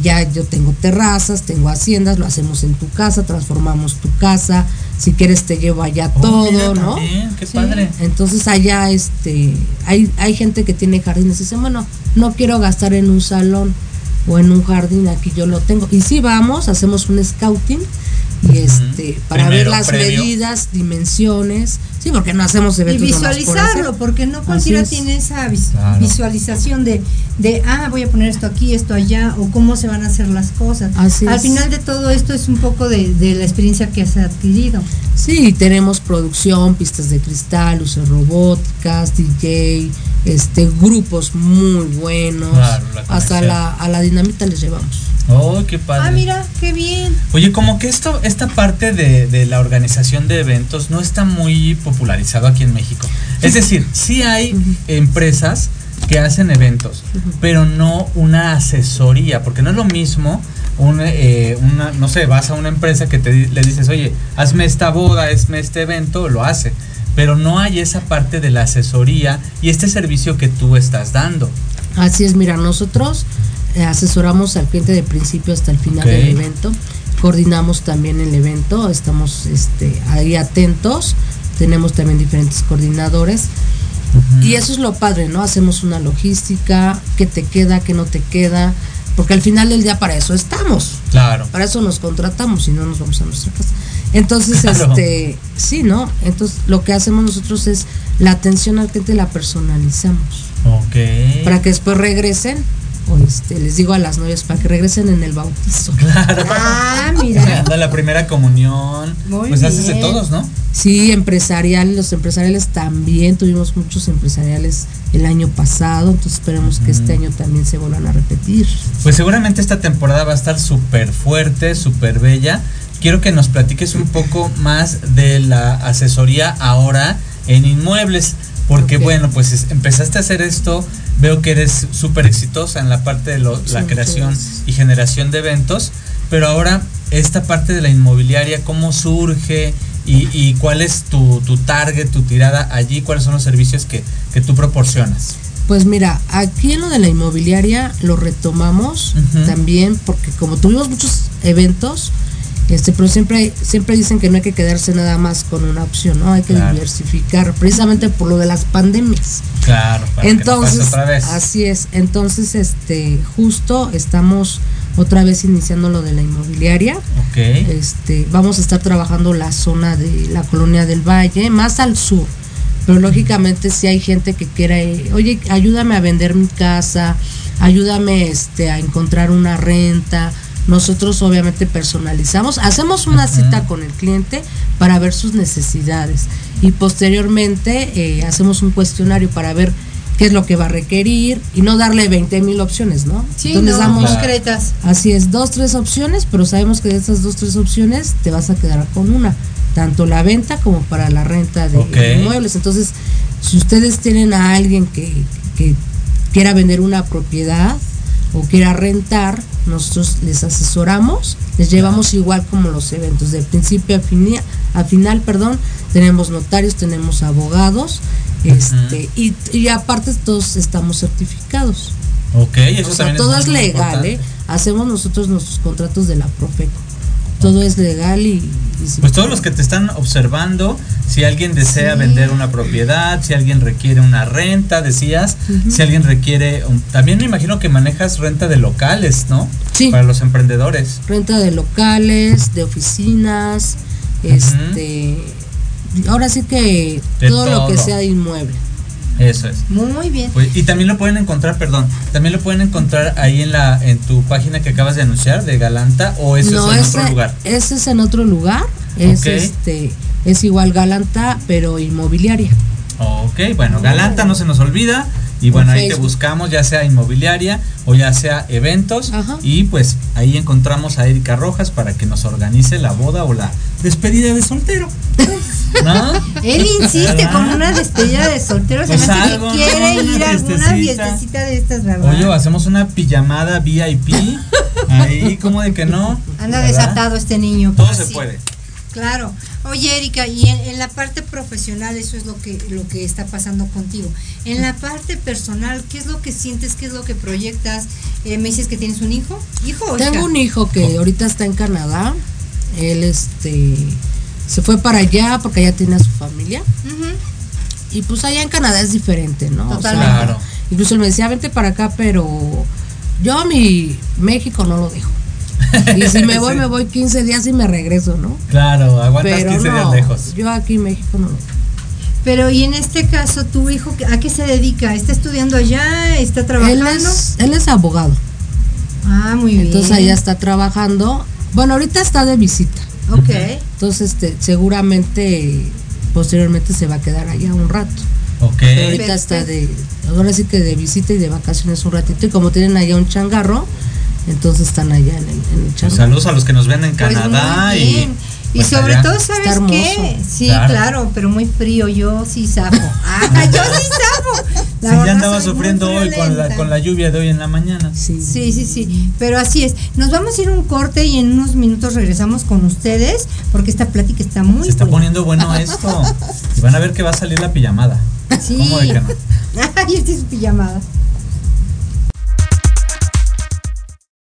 ya yo tengo terrazas, tengo haciendas, lo hacemos en tu casa, transformamos tu casa, si quieres te llevo allá oh, todo, ¿no? qué padre. Entonces allá este hay hay gente que tiene jardines y dice, "Bueno, no quiero gastar en un salón o en un jardín, aquí yo lo tengo." Y si vamos, hacemos un scouting y este para ver las medidas, dimensiones, sí, porque no hacemos eventos y visualizarlo, porque no cualquiera tiene esa visualización de de ah, voy a poner esto aquí, esto allá o cómo se van a hacer las cosas. Al final de todo esto es un poco de, de la experiencia que has adquirido. Sí, tenemos producción, pistas de cristal, luces robóticas, DJ, este grupos muy buenos. hasta la, a la dinamita les llevamos. Oh, qué padre. Ah, mira, qué bien. Oye, como que esto, esta parte de, de la organización de eventos no está muy popularizado aquí en México. Es decir, sí hay empresas que hacen eventos, pero no una asesoría, porque no es lo mismo eh, una, no sé, vas a una empresa que te, le dices, oye, hazme esta boda, hazme este evento, lo hace, pero no hay esa parte de la asesoría y este servicio que tú estás dando. Así es, mira, nosotros asesoramos al cliente de principio hasta el final del evento, coordinamos también el evento, estamos este, ahí atentos, tenemos también diferentes coordinadores. Y eso es lo padre, ¿no? Hacemos una logística, qué te queda, qué no te queda, porque al final del día para eso estamos. Claro. Para eso nos contratamos y no nos vamos a nuestra casa. Entonces, <laughs> este, sí, ¿no? Entonces, lo que hacemos nosotros es la atención al cliente la personalizamos. Ok. Para que después regresen este, les digo a las novias para que regresen en el bautizo. Claro. <laughs> Ah, mira. <laughs> la primera comunión. pues haces de todos, ¿no? Sí, empresariales, los empresariales también, tuvimos muchos empresariales el año pasado, entonces esperemos que este año también se vuelvan a repetir. Pues seguramente esta temporada va a estar súper fuerte, súper bella. Quiero que nos platiques un poco más de la asesoría ahora en inmuebles. Porque bueno, pues empezaste a hacer esto, veo que eres súper exitosa en la parte de la creación y generación de eventos, pero ahora esta parte de la inmobiliaria, ¿cómo surge? Y, cuál es tu, tu, target, tu tirada allí, cuáles son los servicios que, que, tú proporcionas. Pues mira, aquí en lo de la inmobiliaria lo retomamos también porque como tuvimos muchos eventos, este, pero siempre, siempre dicen que no hay que quedarse nada más con una opción, ¿no? Hay que diversificar, precisamente por lo de las pandemias. Claro, para entonces, otra vez. así es. Entonces, este, justo estamos otra vez iniciando lo de la inmobiliaria. Okay. Este, vamos a estar trabajando la zona de la colonia del Valle, más al sur. Pero lógicamente si hay gente que quiera, oye, ayúdame a vender mi casa, ayúdame este a encontrar una renta, nosotros obviamente personalizamos, hacemos una cita con el cliente para ver sus necesidades y posteriormente eh, hacemos un cuestionario para ver qué es lo que va a requerir y no darle 20 mil opciones, ¿no? Sí, Entonces damos concretas. Así es, dos, tres opciones, pero sabemos que de esas dos, tres opciones te vas a quedar con una, tanto la venta como para la renta de inmuebles. Entonces, si ustedes tienen a alguien que, que quiera vender una propiedad, o quiera rentar, nosotros les asesoramos, les llevamos igual como los eventos, de principio a, fin, a final, perdón, tenemos notarios, tenemos abogados, este, y, aparte todos estamos certificados. Ok, eso o sea, todo es, legal, ¿eh? Hacemos nosotros nuestros contratos de la Profeco todo es legal y, pues todos los que te están observando, si alguien desea vender una propiedad, si alguien requiere una renta, decías, si alguien requiere, también me imagino que manejas renta de locales, ¿no? Sí. Para los emprendedores. Renta de locales, de oficinas, este, ahora sí que todo, lo que sea de inmueble. Eso es. Muy bien. y también lo pueden encontrar, perdón, también lo pueden encontrar ahí en la en tu página que acabas de anunciar de Galanta o eso es en otro lugar. Ese es en otro lugar. Es este es igual Galanta, pero inmobiliaria. Ok, bueno, Galanta no se nos olvida. Y bueno, ahí te buscamos, ya sea inmobiliaria o ya sea eventos. Y pues ahí encontramos a Erika Rojas para que nos organice la boda o la despedida de soltero. ¿No? <laughs> Él insiste con una despedida de soltero. se pues me que quiere ir a alguna fiestecita de estas, ¿verdad? Oye, hacemos una pijamada VIP. <laughs> ahí, como de que no. Anda desatado este niño. Todo se puede. Claro. Oye, Erika, y en, la parte profesional eso es lo que lo que está pasando contigo. En la parte personal, ¿qué es lo que sientes? ¿Qué es lo que proyectas? Eh, me dices que tienes un hijo, hijo. O Tengo un hijo que ahorita está en Canadá. Él este se fue para allá porque allá tiene a su familia. Y pues allá en Canadá es diferente, ¿no? Totalmente. Incluso él me decía, vente para acá, pero yo a mi México no lo dejo. Y si me <laughs> voy, me voy 15 días y me regreso, ¿no? Claro, aguantas 15 días lejos. Yo aquí en México no. Pero y en este caso, tu hijo, ¿a qué se dedica? ¿Está estudiando allá? ¿Está trabajando? Él es, abogado. Ah, muy bien. Entonces allá está trabajando. Bueno, ahorita está de visita. Ok. Entonces, este, seguramente, posteriormente se va a quedar allá un rato. Ok. ahorita está de, ahora sí que de visita y de vacaciones un ratito. Y como tienen allá un changarro, entonces están allá en el, en Saludos a los que nos ven en pues Canadá y y pues sobre todo, ¿sabes qué? Sí, claro. pero muy frío. Yo sí zafo. <laughs> Ah, yo sí zafo. sí, ya andaba sufriendo hoy con la, con la lluvia de hoy en la mañana. Sí. sí, sí, sí. Pero así es. Nos vamos a ir un corte y en unos minutos regresamos con ustedes porque esta plática está muy. Se está poniendo bueno <laughs> esto. y van a ver que va a salir la pijamada. Sí. ¿Cómo de que no? <laughs> Ay, este es su pijamada.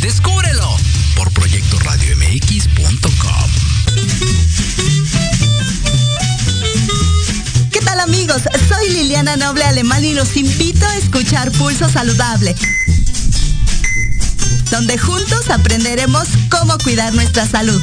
Descúbrelo por proyectoradiomx.com. ¿Qué tal amigos? Soy Liliana Noble Alemán y los invito a escuchar Pulso Saludable, donde juntos aprenderemos cómo cuidar nuestra salud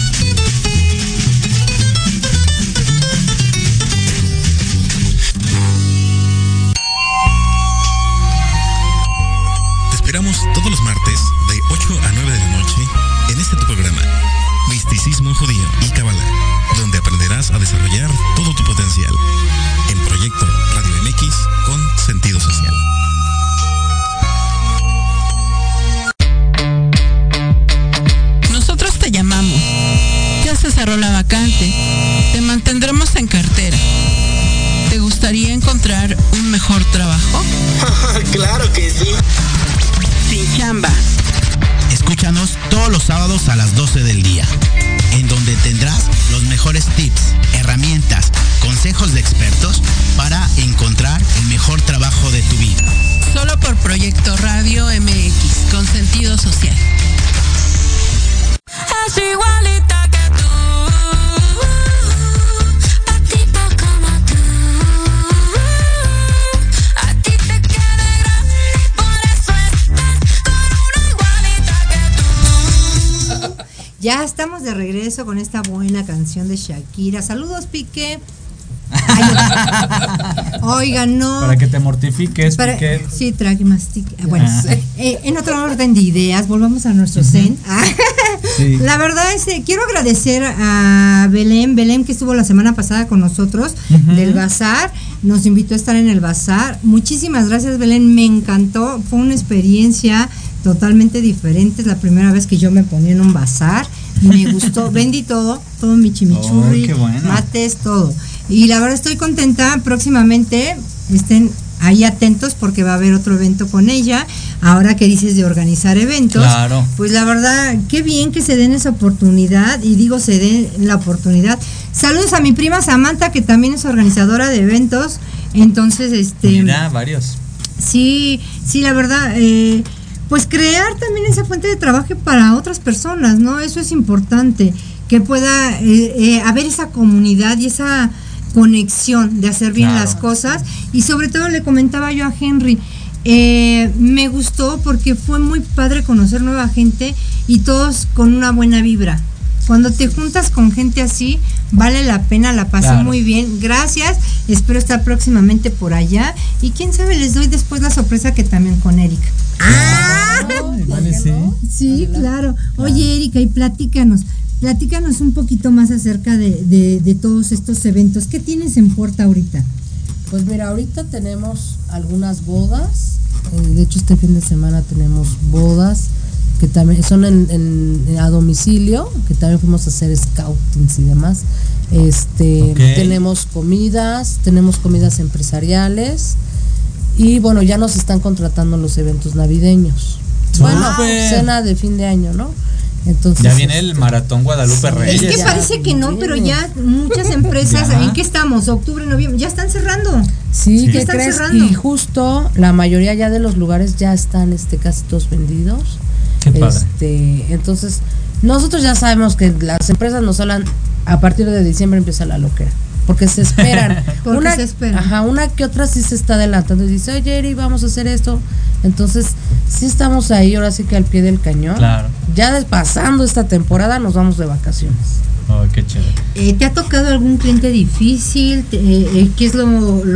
Estamos de regreso con esta buena canción de Shakira. Saludos, Pique. <laughs> Oigan, no. Para que te mortifiques. Para, porque... Sí, trague mastique. Bueno, eh, en otro orden de ideas, volvamos a nuestro zen. sí. La verdad es que quiero agradecer a Belén, Belén que estuvo la semana pasada con nosotros del bazar, nos invitó a estar en el bazar. Muchísimas gracias, Belén, me encantó, fue una experiencia totalmente diferente, es la primera vez que yo me ponía en un bazar, me gustó, vendí todo, todo mi chimichurri, oh, mates, todo. Y la verdad estoy contenta, próximamente estén ahí atentos porque va a haber otro evento con ella. Ahora que dices de organizar eventos, claro. pues la verdad, qué bien que se den esa oportunidad y digo se den la oportunidad. Saludos a mi prima Samantha que también es organizadora de eventos. Entonces, este... Mira, varios. Sí, sí, la verdad, eh, pues crear también esa fuente de trabajo para otras personas, ¿no? Eso es importante, que pueda eh, eh, haber esa comunidad y esa conexión de hacer bien las cosas. Y sobre todo le comentaba yo a Henry, eh, me gustó porque fue muy padre conocer nueva gente y todos con una buena vibra. Cuando te juntas con gente así, vale la pena, la pasé muy bien. Gracias, espero estar próximamente por allá. Y quién sabe, les doy después la sorpresa que también con Erika. Ah, sí. Sí, claro. Oye, Erika, y platícanos. Platícanos un poquito más acerca de, todos estos eventos. ¿Qué tienes en puerta ahorita? Pues mira, ahorita tenemos algunas bodas. Eh, de hecho, este fin de semana tenemos bodas que también son en, a domicilio, que también fuimos a hacer scoutings y demás. Este, tenemos comidas, tenemos comidas empresariales y bueno, ya nos están contratando los eventos navideños. Bueno, cena de fin de año, ¿no? Entonces, ya viene el maratón Guadalupe Reyes. Es que parece que no, pero ya muchas empresas, ¿en qué estamos? Octubre, noviembre, ya están cerrando. Sí, ¿qué crees? Y justo la mayoría ya de los lugares ya están este casi todos vendidos. Qué padre. Este, entonces, nosotros ya sabemos que las empresas nos hablan a partir de diciembre empieza la loquera porque se esperan. <laughs> una, se esperan. Ajá, una que otra sí se está adelantando y dice, oye, Eri, vamos a hacer esto. Entonces, sí estamos ahí, ahora sí que al pie del cañón. Claro. Ya pasando esta temporada, nos vamos de vacaciones. Oh, qué chévere. Eh, ¿Te ha tocado algún cliente difícil? Eh, eh, ¿Qué es lo,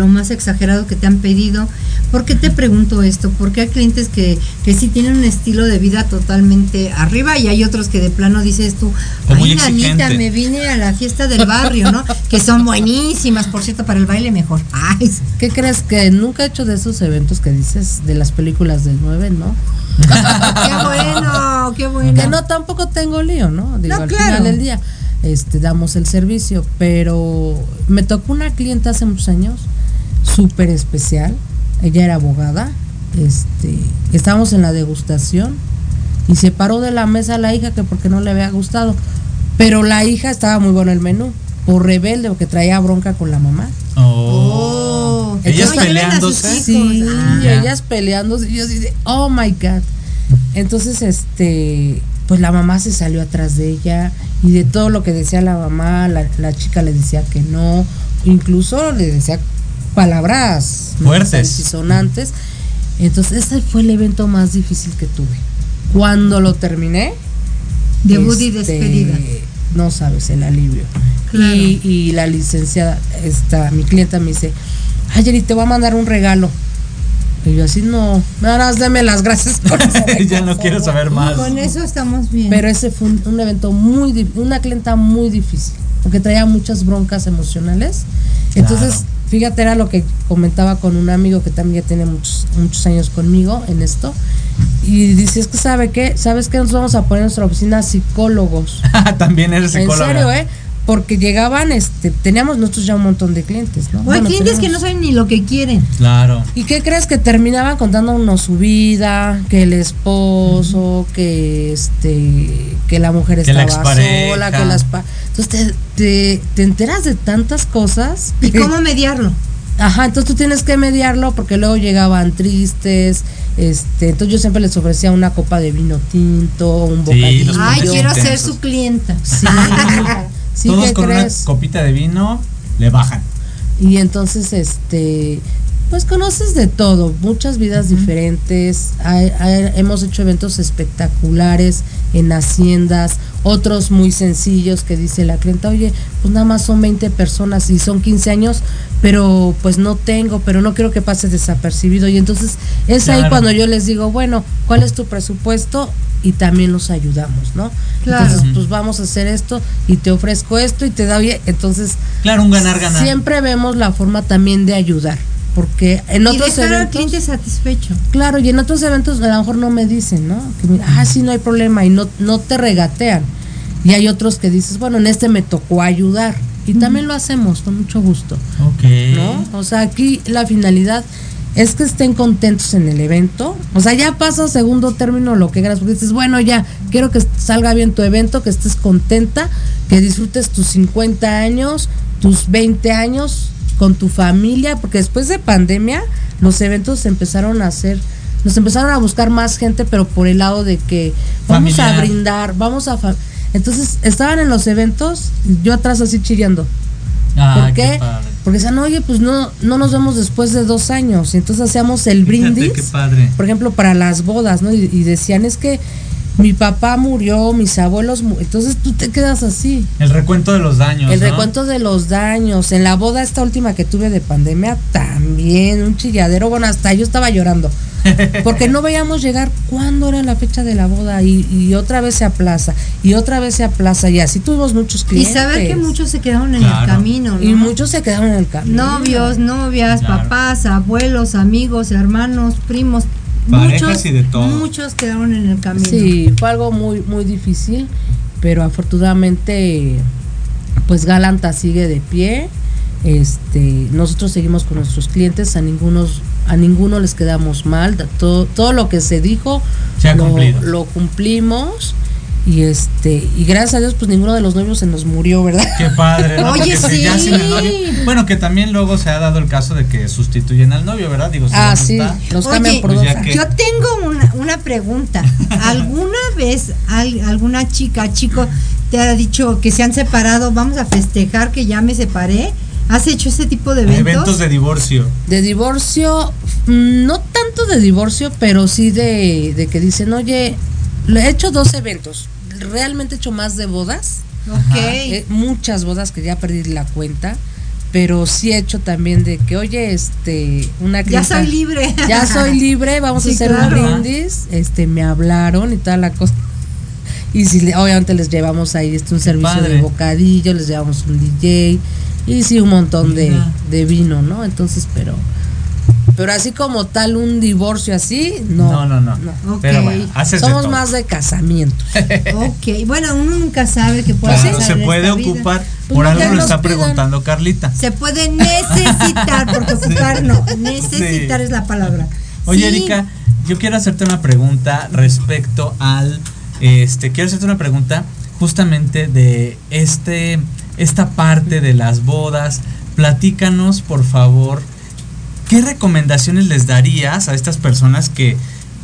más exagerado que te han pedido? ¿Por qué te pregunto esto? Porque hay clientes que, que sí tienen un estilo de vida totalmente arriba y hay otros que de plano dices tú, ay, nanita, me vine a la fiesta del <laughs> barrio, ¿no? que son buenísimas, por cierto, para el baile mejor. Ay, ¿qué crees que nunca he hecho de esos eventos que dices de las películas del 9, no? <laughs> qué bueno, qué bueno. Que no tampoco tengo lío, ¿no? Digo, al final del día este, damos el servicio, pero me tocó una clienta hace muchos años, súper especial, ella era abogada, este, estábamos en la degustación y se paró de la mesa la hija que porque no le había gustado, pero la hija estaba muy bueno el menú, por rebelde, porque traía bronca con la mamá. Oh. ellas peleándose. Sí, ah. ellas peleándose. Y yo dije, oh my God. Entonces, este, pues la mamá se salió atrás de ella y de todo lo que decía la mamá, la, chica le decía que no, incluso le decía palabras fuertes y sonantes. Entonces, ese fue el evento más difícil que tuve. Cuando lo terminé, debut y este, despedida. No sabes el alivio. Y, la licenciada, esta, mi clienta me dice, Ay, te voy a mandar un regalo. Y yo así, no, nada más dame las gracias. <laughs> ya no quiero saber más. Con eso estamos bien. Pero ese fue un, evento muy, una clienta muy difícil, porque traía muchas broncas emocionales. Entonces, fíjate, era lo que comentaba con un amigo que también ya tiene muchos, muchos años conmigo en esto. Y dice, es que sabe qué, ¿sabes qué? Nos vamos a poner en nuestra oficina psicólogos. <laughs> también eres psicóloga. En serio, ¿eh? Porque llegaban, este, teníamos nosotros ya un montón de clientes, ¿no? O hay clientes que no saben ni lo que quieren. Claro. ¿Y qué crees que terminaban contándonos su vida, que el esposo, que este, que la mujer estaba sola, que las entonces te, te, enteras de tantas cosas. ¿Y cómo mediarlo? Ajá, entonces tú tienes que mediarlo porque luego llegaban tristes, este, entonces yo siempre les ofrecía una copa de vino tinto, un bocadillo. Ay, quiero ser su clienta. Sí. <laughs> Todos con una copita de vino le bajan. Y entonces, este, Pues conoces de todo, muchas vidas diferentes. hemos hecho eventos espectaculares en haciendas, otros muy sencillos que dice la clienta, oye, pues nada más son 20 personas y son 15 años, pero pues no tengo, pero no quiero que pase desapercibido. Y entonces es ahí cuando yo les digo, bueno, ¿cuál es tu presupuesto? Y también los ayudamos, ¿no? Entonces, pues vamos a hacer esto y te ofrezco esto y te da bien. Entonces, claro, un ganar-ganar. Siempre vemos la forma también de ayudar porque en otros eventos al cliente satisfecho. Claro y en otros eventos a lo mejor no me dicen no que ah sí no hay problema y no no te regatean. Y hay otros que dices bueno en este me tocó ayudar y también lo hacemos con mucho gusto. Ok. no o sea aquí la finalidad es que estén contentos en el evento. O sea, ya pasa segundo término lo que quieras, porque dices, bueno, ya, quiero que salga bien tu evento, que estés contenta, que disfrutes tus 50 años, tus 20 años, con tu familia, porque después de pandemia los eventos se empezaron a hacer, nos empezaron a buscar más gente, pero por el lado de que vamos a brindar, vamos a... Entonces estaban en los eventos, yo atrás así chillando. ¿Por qué? Porque decían, oye, pues no, no nos vemos después de dos años. Y entonces hacíamos el brindis. Por ejemplo, para las bodas, ¿no? y decían, es que mi papá murió, mis abuelos, entonces tú te quedas así. El recuento de los daños. El recuento de los daños. En la boda esta última que tuve de pandemia, también un chilladero, bueno, hasta yo estaba llorando. <laughs> Porque no veíamos llegar cuándo era la fecha de la boda y, otra vez se aplaza y otra vez se aplaza y así tuvimos muchos clientes. Y saber que muchos se quedaron en el camino, ¿no? Y muchos se quedaron en el camino. Novios, novias, papás, abuelos, amigos, hermanos, primos, muchos, y de todo. Muchos quedaron en el camino. Sí, fue algo muy, muy difícil, pero afortunadamente, pues Galanta sigue de pie. Este, nosotros seguimos con nuestros clientes, a ninguno, a ninguno les quedamos mal, todo, todo lo que se dijo lo cumplimos y este y gracias a Dios pues ninguno de los novios se nos murió verdad qué padre oye sí. bueno que también luego se ha dado el caso de que sustituyen al novio verdad digo ah sí los cambian por pues yo tengo una, una pregunta. <laughs> Alguna vez alguna chica chico te ha dicho que se han separado vamos a festejar que ya me separé ¿Has hecho ese tipo de eventos? Eventos de divorcio. De divorcio, mm, no tanto de divorcio, pero sí de, de que dicen, oye, he hecho dos eventos realmente he hecho más de bodas. Eh, muchas bodas que ya perdí la cuenta. Pero sí he hecho también de que, oye, este, una Ya soy libre. <laughs> Ya soy libre, vamos a hacer un brindis. Este, me hablaron y toda la cosa. Y si obviamente les llevamos ahí este un servicio de bocadillo, les llevamos un DJ y sí un montón de, de vino, ¿no? Entonces, pero pero así como tal un divorcio así, no. No, no, no. Pero bueno, Somos más de casamiento. <laughs> ok, bueno, uno nunca sabe que puede claro, se puede ocupar. Pues por algo lo está preguntando Carlita. Se puede necesitar, porque ocupar no. <laughs> Necesitar es la palabra. Oye, Erika, yo quiero hacerte una pregunta respecto al. Este, quiero hacerte una pregunta justamente de este esta parte de las bodas. Platícanos, por favor, ¿qué recomendaciones les darías a estas personas que,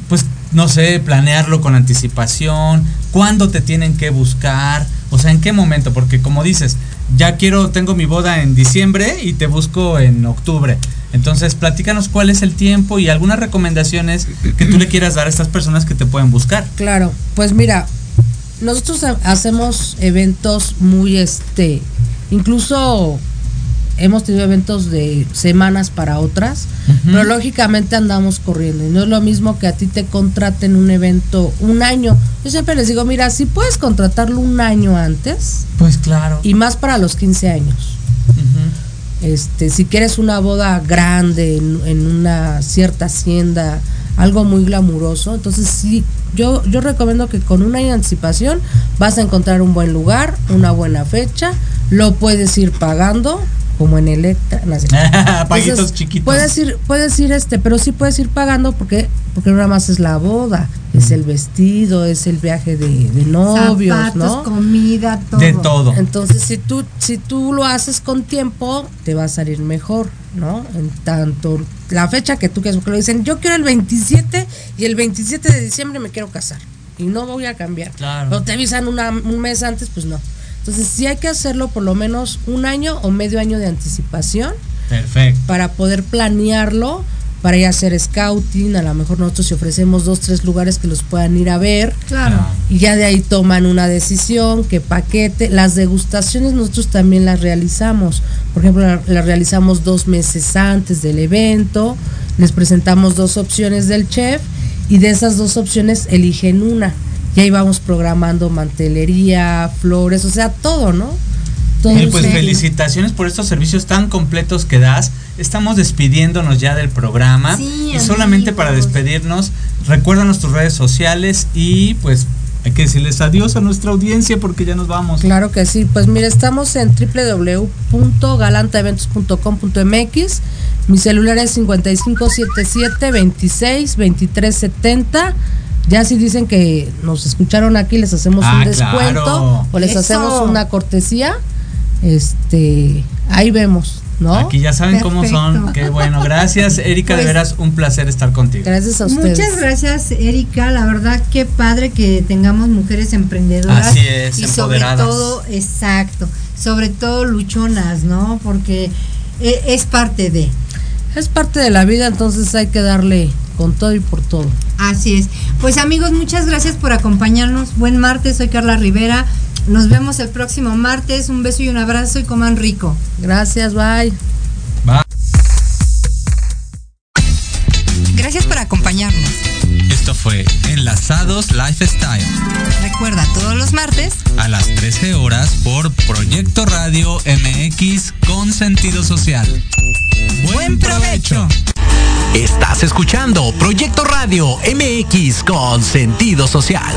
pues, no sé, planearlo con anticipación? ¿Cuándo te tienen que buscar? O sea, ¿en qué momento? Porque como dices, ya quiero, tengo mi boda en diciembre y te busco en octubre. Entonces, platícanos cuál es el tiempo y algunas recomendaciones que tú le quieras dar a estas personas que te pueden buscar. Claro, pues mira, nosotros hacemos eventos muy, este, incluso hemos tenido eventos de semanas para otras, pero lógicamente andamos corriendo y no es lo mismo que a ti te contraten un evento un año. Yo siempre les digo, mira, si puedes contratarlo un año antes. Pues claro. Y más para los 15 años. Este, si quieres una boda grande en, una cierta hacienda, algo muy glamuroso, entonces sí, yo, yo recomiendo que con un año de anticipación vas a encontrar un buen lugar, una buena fecha, lo puedes ir pagando como en Electra. <laughs> Paguitos chiquitos. Puedes ir, puedes ir este, pero sí puedes ir pagando porque, porque no nada más es la boda, es el vestido, es el viaje de, novios, Zapatos, comida, todo. De todo. Entonces, si tú, si tú lo haces con tiempo, te va a salir mejor, ¿no? En tanto la fecha que tú quieras, porque lo dicen, yo quiero el 27 y el 27 de diciembre me quiero casar. Y no voy a cambiar. Claro. Pero te avisan un mes antes, pues no. Entonces sí hay que hacerlo por lo menos un año o medio año de anticipación Perfecto. Para poder planearlo, para ir a hacer scouting, a lo mejor nosotros si ofrecemos dos, tres lugares que los puedan ir a ver. Claro. Y ya de ahí toman una decisión, qué paquete. Las degustaciones nosotros también las realizamos. Por ejemplo, las realizamos dos meses antes del evento. Les presentamos dos opciones del chef y de esas dos opciones eligen una. Y ahí vamos programando mantelería, flores, o sea, todo, ¿no? Todo pues felicitaciones por estos servicios tan completos que das. Estamos despidiéndonos ya del programa. y solamente para despedirnos, recuérdanos tus redes sociales y pues hay que decirles adiós a nuestra audiencia porque ya nos vamos. Claro que sí. Pues mira, estamos en www.galantaeventos.com.mx. Mi celular es 5577 26 Ya si dicen que nos escucharon aquí, les hacemos un ah, descuento o les hacemos una cortesía. Este, ahí vemos. ¿No? Aquí ya saben cómo son. Qué bueno. Gracias, <laughs> Erika. de pues, veras, un placer estar contigo. Gracias a ustedes. Muchas gracias, Erika. La verdad, qué padre que tengamos mujeres emprendedoras. Así es, y empoderadas. sobre todo, exacto. Sobre todo luchonas, ¿no? Porque e, es parte de. Es parte de la vida, entonces hay que darle con todo y por todo. Así es. Pues amigos, muchas gracias por acompañarnos. Buen martes, soy Carla Rivera. Nos vemos el próximo martes. Un beso y un abrazo y coman rico. Gracias, bye. Bye. Lifestyle. Recuerda todos los martes a las 13 horas por Proyecto Radio MX con sentido social. Buen provecho. Estás escuchando Proyecto Radio MX con sentido social.